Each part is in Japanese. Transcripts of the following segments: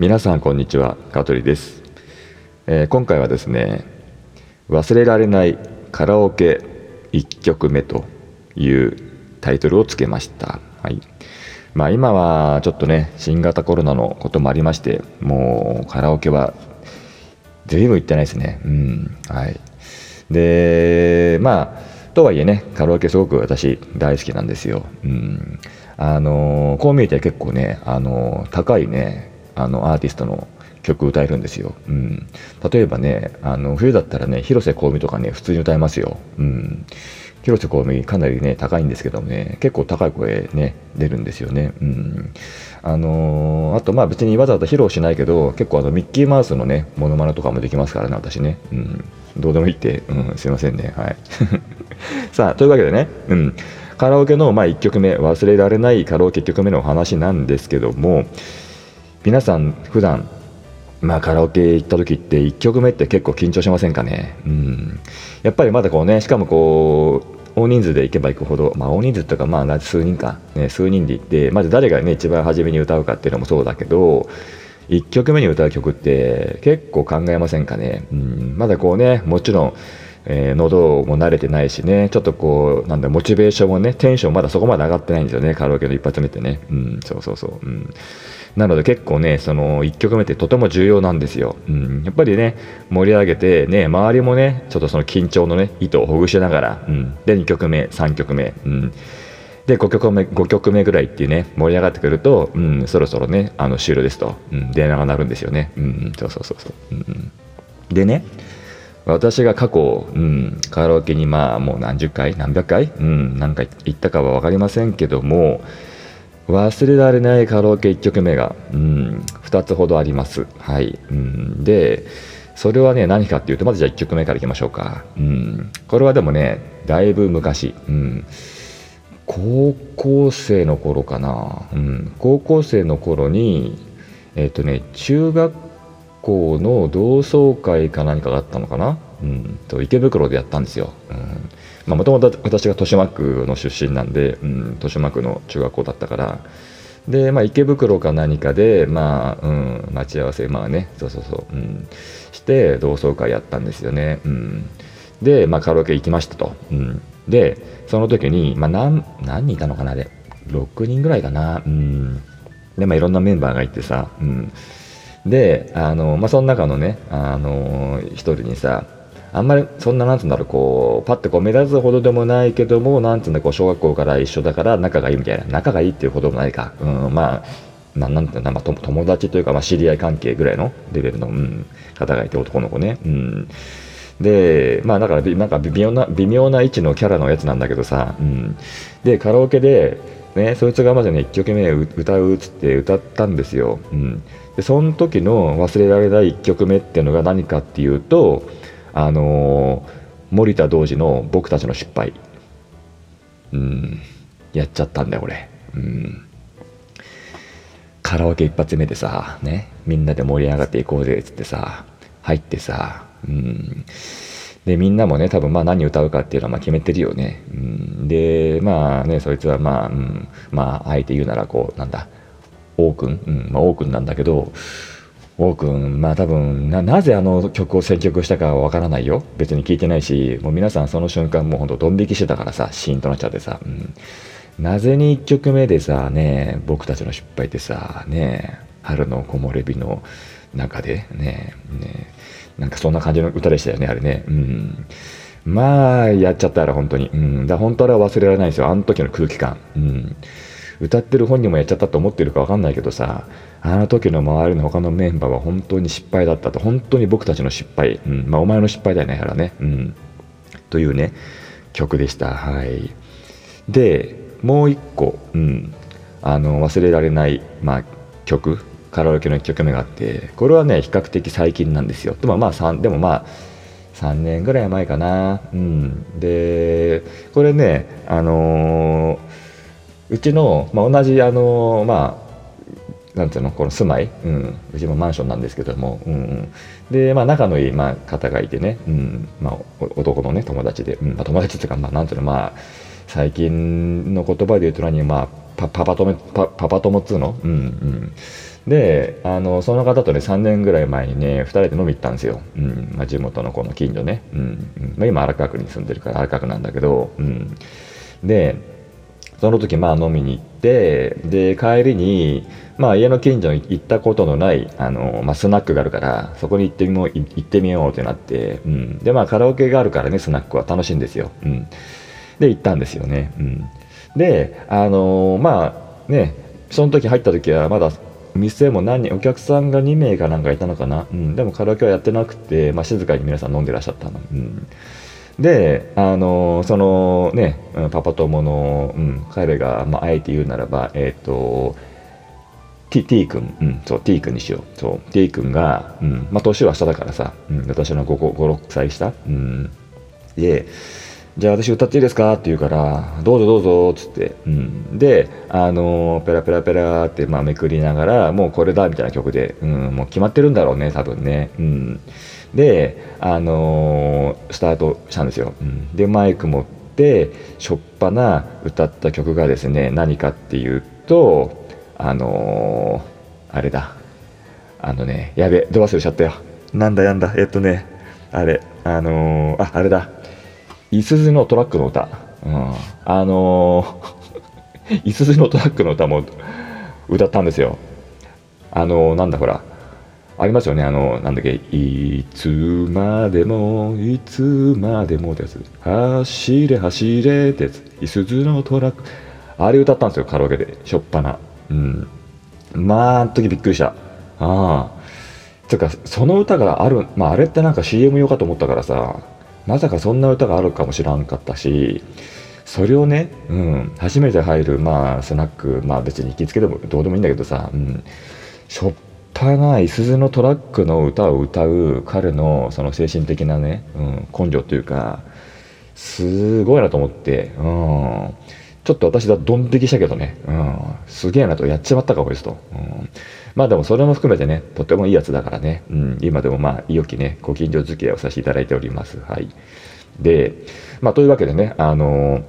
皆さんこんにちは香取です、えー、今回はですね忘れられないカラオケ1曲目というタイトルをつけました。はい。まあ今はちょっとね新型コロナのこともありましてもうカラオケは随分行ってないですね。うん。はい。でまあとはいえねカラオケすごく私大好きなんですよ。うん。あのこう見えて結構ねあの高いねあのアーティストの曲歌えるんですよ、うん、例えばねあの冬だったらね広瀬香美とかね普通に歌えますよ、うん、広瀬香美かなりね高いんですけどもね結構高い声ね出るんですよね、うん、あのー、あとまあ別にわざわざ披露しないけど結構あのミッキーマウスのねモノマネとかもできますからね私ね、うん、どうでもいいって、うん、すいませんね。はい。さあというわけでね、うん、カラオケのまあ1曲目忘れられないカラオケ1曲目のお話なんですけども皆さん普段まあカラオケ行った時って1曲目って結構緊張しませんかね？うん。やっぱりまだこうねしかもこう大人数で行けば行くほど、まあ、大人数とかまあ数人か、ね、数人で行ってまず誰がね一番初めに歌うかっていうのもそうだけど1曲目に歌う曲って結構考えませんかね、うん、まだこうねもちろんえー、喉も慣れてないしね、ちょっとこう、なんだ、モチベーションもね、テンションまだそこまで上がってないんですよね、カラオケの一発目ってね。うん、そうそうそう。うん、なので結構ね、その1曲目ってとても重要なんですよ。うん、やっぱりね、盛り上げて、ね、周りもね、ちょっとその緊張のね、糸をほぐしながら、うん、で、2曲目、3曲目、うん、で5曲目5曲目ぐらいっていうね盛り上がってくると、うん、そろそろねあの終了ですと、うん、電話が鳴るんですよね、うん、そうそうそうそう、うん、でね私が過去、うん、カラオケにまあもう何十回何百回、うん、何回行ったかは分かりませんけども忘れられないカラオケ1曲目が、うん、2つほどあります。はい、うん、でそれはね何かっていうとまずじゃあ1曲目からいきましょうか、うん、これはでもねだいぶ昔、うん、高校生の頃かな、うん、高校生の頃にえっ、ー、とね中学校の同窓会か何かがあったのかな、うん、と池袋でやったんですよ。もともと私が豊島区の出身なんで、うん、豊島区の中学校だったから。で、まあ、池袋か何かで、まあうん、待ち合わせまあねそうそうそう、うん、して同窓会やったんですよね。うん、で、まあ、カラオケ行きましたと。うん、でその時に、まあ何、何人いたのかなで6人ぐらいかな。うん、で、まあ、いろんなメンバーがいてさ、うん。であの、まあ、その中のねあの一人にさあんまりそんななんつうんだろうこうパッてこう目立つほどでもないけどもなんつうんだこう小学校から一緒だから仲がいいみたいな。仲がいいっていうほどもないか、うん、まあななんていうの、まあ、友達というか、まあ、知り合い関係ぐらいのレベルの、うん、方がいて男の子ね、うん、でまあだからなんか微妙な微妙な位置のキャラのやつなんだけどさ、うん、でカラオケでねそいつがまずね1曲目歌うっつって歌ったんですよ、うん。でその時の忘れられない1曲目っていうのが何かっていうとあの森田童子の「僕たちの失敗」うん。やっちゃったんだよ俺。うん。カラオケ一発目でさねみんなで盛り上がっていこうぜっつってさ入ってさうん。でみんなもね多分まあ何歌うかっていうのはま決めてるよね、うん、でまあねそいつはまあ、うん、まああえて言うならこうなんだ王くん、うん。まあ、王くんなんだけど王くんまあ多分ななぜあの曲を選曲したかはわからないよ。別に聞いてないしもう皆さんその瞬間もうほんとドン引きしてたからさシーンとなっちゃってさ、うん、なぜに1曲目でさね僕たちの失敗ってさね春の木漏れ日の中でねねなんかそんな感じの歌でしたよねあれね。うん。まあやっちゃったら本当に。うん。だ本当は忘れられないですよあの時の空気感。うん。歌ってる本人もやっちゃったと思ってるか分かんないけどさあの時の周りの他のメンバーは本当に失敗だったと。本当に僕たちの失敗、うん、まあお前の失敗だよねやらね、うん、というね曲でした。はい。でもう一個、うん、あの忘れられない、まあ、曲。カラオケの1曲目があってこれはね比較的最近なんですよ。でもまあでもまあ3年ぐらい前かな、うん、でこれねあのーうちの、まあ、同じあのまあなんていうのこの住まい、うん、うちもマンションなんですけども、うん、で、まあ、仲のいい、まあ、方がいてね、うん。まあ、男のね友達で、うん。まあ、友達っていうか、まあ、なんていうのまあ最近の言葉で言うと何まあパパパ友パパパ友っつうの？うんうん。であのその方とね3年ぐらい前にね2人で飲み行ったんですよ、うん。まあ、地元のこの近所ね、うん。まあ、今荒川区に住んでるから荒川区なんだけど、うん、でその時まあ飲みに行ってで帰りに、まあ、家の近所に行ったことのないあの、まあ、スナックがあるからそこに行ってみよう行ってみようってなって、うん、でまあカラオケがあるからねスナックは楽しいんですよ、うん、で行ったんですよね、うん、であのー、まあねその時入った時はまだ店も何人お客さんが2名かなんかいたのかな、うん、でもカラオケはやってなくて、まあ、静かに皆さん飲んでらっしゃったの、うん、であのそのねパパ友の、うん、彼が、まあ、えて言うならばえっ、ー、と T, T 君、うん、そう T 君にしよう。そう。T 君が、うんまあ、年は下だからさ、うん、私の56歳下、うん、でじゃあ私歌っていいですか？って言うから、どうぞどうぞっつって、うん、で、あの、ペラペラペラって、まあ、めくりながら、もうこれだみたいな曲で、うん、もう決まってるんだろうね、多分ね。うん、で、あの、スタートしたんですよ。うん、で、マイク持って、しょっぱな歌った曲がですね、何かっていうと、あの、あれだ。あのね、やべ、ど忘れちゃったよ。なんだやんだ、えっとね、あれ、あのあ、あれだ。いすゞのトラックの歌、うん、あの いすゞのトラックの歌も歌ったんですよ。あのなんだほら。ありますよね。あのなんだっけ。いつまでもいつまでもってやつ走れ走れっていすゞのトラック。あれ歌ったんですよ。カラオケで。しょっぱな。うん。まああの時びっくりした。ああ。つうかその歌があるまああれってなんか CM 用かと思ったからさ。まさかそんな歌があるかもしらんかったしそれをね、うん、初めて入る、まあ、スナック、まあ別に行きつけでもどうでもいいんだけどさ、うん、しょっぱない鈴のトラックの歌を歌う彼のその精神的なね、うん、根性というか、すごいなと思って、うん、ちょっと私はドン引きしたけどね、うん、すげえなと、やっちまったか、こいつと。うん。まあでもそれも含めてね、とてもいいやつだからね、うん、今でもまあ、良きね、ご近所付き合いをさせていただいております。はい。で、まあというわけでね、あのー、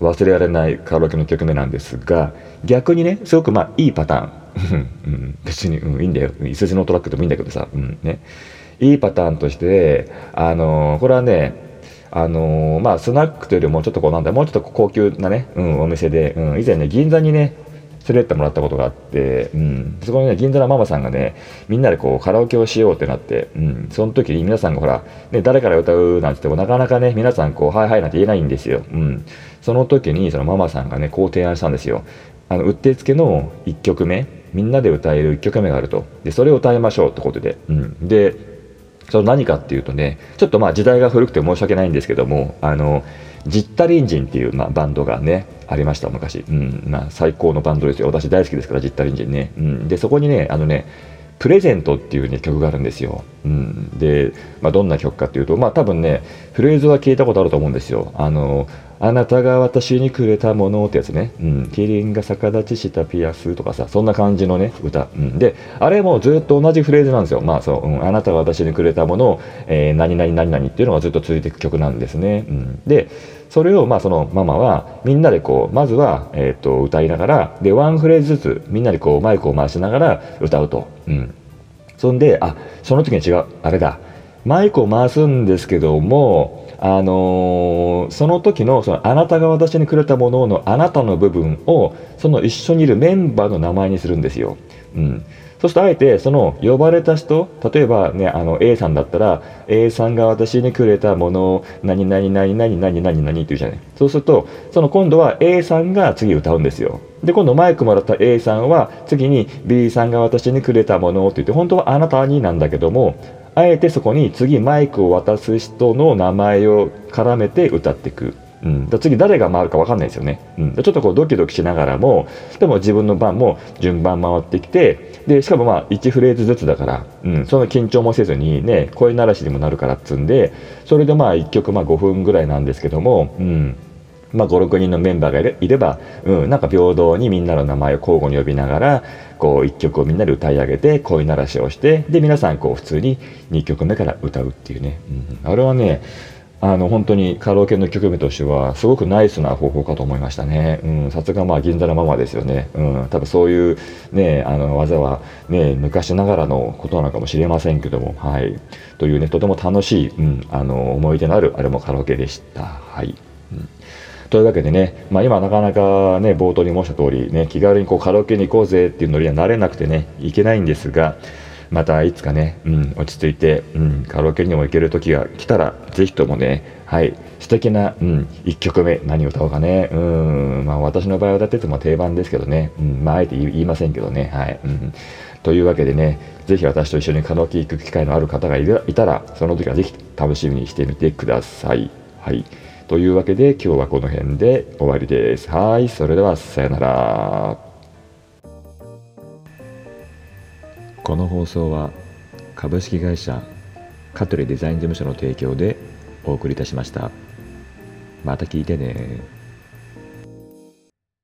忘れられないカラオケの曲目なんですが、逆にね、すごくまあいいパターン、うん、別に、うん、いいんだよ。いすのトラックでもいいんだけどさ、うん。ね、いいパターンとして、あのー、これはね、あのー、まあ、スナックというよりもちょっとこうなんだもうちょっと高級なね、うん、お店で、うん、以前ね銀座にね連れてってもらったことがあって、うん、そこにね、銀座のママさんがね、みんなでこうカラオケをしようってなって、うん、その時に皆さんがほら、ね、誰から歌うなんて言ってもなかなかね、皆さんこう、はいはいなんて言えないんですよ。うん。その時にそのママさんがね、こう提案したんですよ。あの、うってつけの1曲目、みんなで歌える1曲目があると。で、それを歌いましょうってことで。うん。で、その何かっていうとね、ちょっとまあ時代が古くて申し訳ないんですけども、あの、ジッタリンジンっていう、まあ、バンドがね、ありました、昔。うん、まあ、最高のバンドですよ。私大好きですから、ジッタリンジンね。うん、で、そこにね、あのね、プレゼントっていう、ね、曲があるんですよ。うん、で、まあ、どんな曲かっていうと、まあ、多分ね、フレーズは聞いたことあると思うんですよ。あの、あなたが私にくれたものってやつね。うん、キリンが逆立ちしたピアスとかさ、そんな感じのね、歌。うん、で、あれもずっと同じフレーズなんですよ。まあそう、うん、あなたが私にくれたものを、えー、何々何々っていうのがずっと続いていく曲なんですね。うん、で、それをまあそのママはみんなでこうまずはえと歌いながらでワンフレーズずつみんなでこうマイクを回しながら歌うと、うん、そんであその時に違う。あれだ。マイクを回すんですけどもあのー、その時のそのあなたが私にくれたもののあなたの部分をその一緒にいるメンバーの名前にするんですよ。うん、そうするとあえてその呼ばれた人例えばねあの A さんだったら A さんが私にくれたものを何々何々何々何って言うじゃないそうするとその今度は A さんが次歌うんですよで今度マイクもらった A さんは次に B さんが私にくれたものって言って本当はあなたになんだけどもあえてそこに次マイクを渡す人の名前を絡めて歌っていくうん、次誰が回るか分かんないですよね、うん、ちょっとこうドキドキしながらもでも自分の番も順番回ってきてでしかもまあ1フレーズずつだから、うん、その緊張もせずにね声鳴らしにもなるからっつんでそれでまあ1曲まあ5分ぐらいなんですけども、うん。まあ、56人のメンバーがいれば、うん、なんか平等にみんなの名前を交互に呼びながらこう1曲をみんなで歌い上げて声鳴らしをしてで皆さんこう普通に2曲目から歌うっていうね、うん、あれはねあの本当にカラオケの曲目としてはすごくナイスな方法かと思いましたね。うん、さすがまあ銀座のママですよね。うん、多分そういうねあの技はね昔ながらのことなのかもしれませんけども、はい。というねとても楽しい、うん、あの思い出のあるあれもカラオケでした。はい。うんというわけでね、まあ、今なかなかね冒頭に申した通りね気軽にこうカラオケに行こうぜっていうノリにはなれなくてねいけないんですがまたいつかね、うん、落ち着いて、うん、カラオケにも行ける時が来たら、ぜひともね、はい、素敵な、うん、1曲目、何歌おうかね、うん、まあ私の場合は歌ってても定番ですけどね、うん、まああえて言いませんけどね、はい、うん。というわけでね、ぜひ私と一緒にカラオケ行く機会のある方がいたら、その時はぜひ楽しみにしてみてください。はい。というわけで今日はこの辺で終わりです。はい、それではさよなら。この放送は株式会社香取デザイン事務所の提供でお送りいたしました。また聞いてね